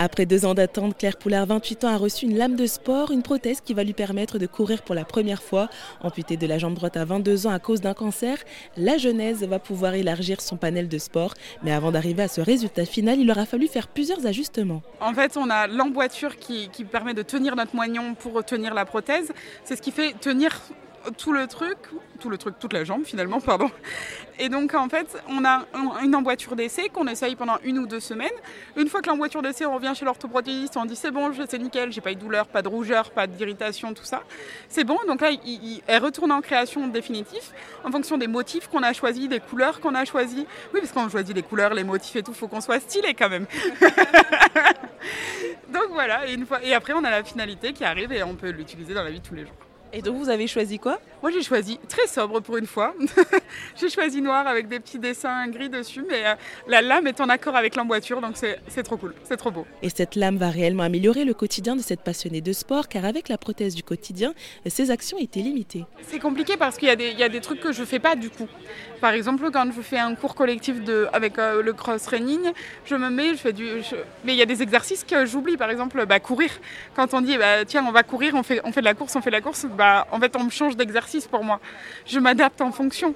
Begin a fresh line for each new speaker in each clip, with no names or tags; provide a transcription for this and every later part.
Après deux ans d'attente, Claire Poulard, 28 ans, a reçu une lame de sport, une prothèse qui va lui permettre de courir pour la première fois. Amputée de la jambe droite à 22 ans à cause d'un cancer, la Genèse va pouvoir élargir son panel de sport. Mais avant d'arriver à ce résultat final, il aura fallu faire plusieurs ajustements.
En fait, on a l'emboîture qui, qui permet de tenir notre moignon pour tenir la prothèse. C'est ce qui fait tenir tout le truc, tout le truc, toute la jambe finalement, pardon. Et donc en fait, on a une emboîture d'essai qu'on essaye pendant une ou deux semaines. Une fois que l'emboîture d'essai, on revient chez l'orthoprothésiste, on dit c'est bon, c'est nickel, j'ai pas eu de douleur, pas de rougeur, pas d'irritation, tout ça. C'est bon, donc là, elle retourne en création définitive en fonction des motifs qu'on a choisis, des couleurs qu'on a choisis. Oui, parce qu'on choisit les couleurs, les motifs et tout, faut qu'on soit stylé quand même. donc voilà, et, une fois, et après on a la finalité qui arrive et on peut l'utiliser dans la vie de tous les jours.
Et donc vous avez choisi quoi?
Moi j'ai choisi très sobre pour une fois. j'ai choisi noir avec des petits dessins gris dessus, mais euh, la lame est en accord avec l'emboîture, donc c'est trop cool, c'est trop beau.
Et cette lame va réellement améliorer le quotidien de cette passionnée de sport, car avec la prothèse du quotidien, ses actions étaient limitées.
C'est compliqué parce qu'il y, y, a des trucs que je fais pas du coup. Par exemple, quand je fais un cours collectif de, avec euh, le cross-training, je me mets, je fais du... Mais il y a des exercices que j'oublie, par exemple, bah, courir. Quand on dit, bah, tiens, on va courir, on fait, on fait de la course, on fait de la course, bah, en fait, on me change d'exercice pour moi. Je m'adapte en fonction.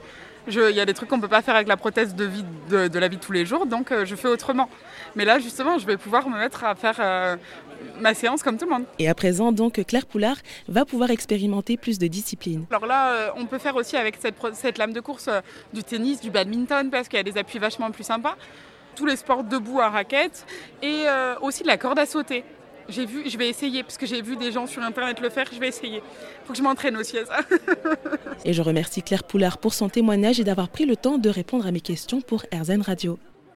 Il y a des trucs qu'on ne peut pas faire avec la prothèse de, vie, de, la vie de tous les jours, donc euh, je fais autrement. Mais là, justement, je vais pouvoir me mettre à faire euh, ma séance comme tout le monde.
Et à présent, donc, Claire Poulard va pouvoir expérimenter plus de disciplines.
Alors là, euh, on peut faire aussi avec cette, cette lame de course du tennis, du badminton, parce qu'il y a des appuis vachement plus sympas. Tous les sports debout à raquette et aussi de la corde à sauter. J'ai vu, je vais essayer parce que j'ai vu des gens sur internet le faire, je vais essayer. Faut que je m'entraîne aussi à ça.
et je remercie Claire Poulard pour son témoignage et d'avoir pris le temps de répondre à mes questions pour RZN Radio.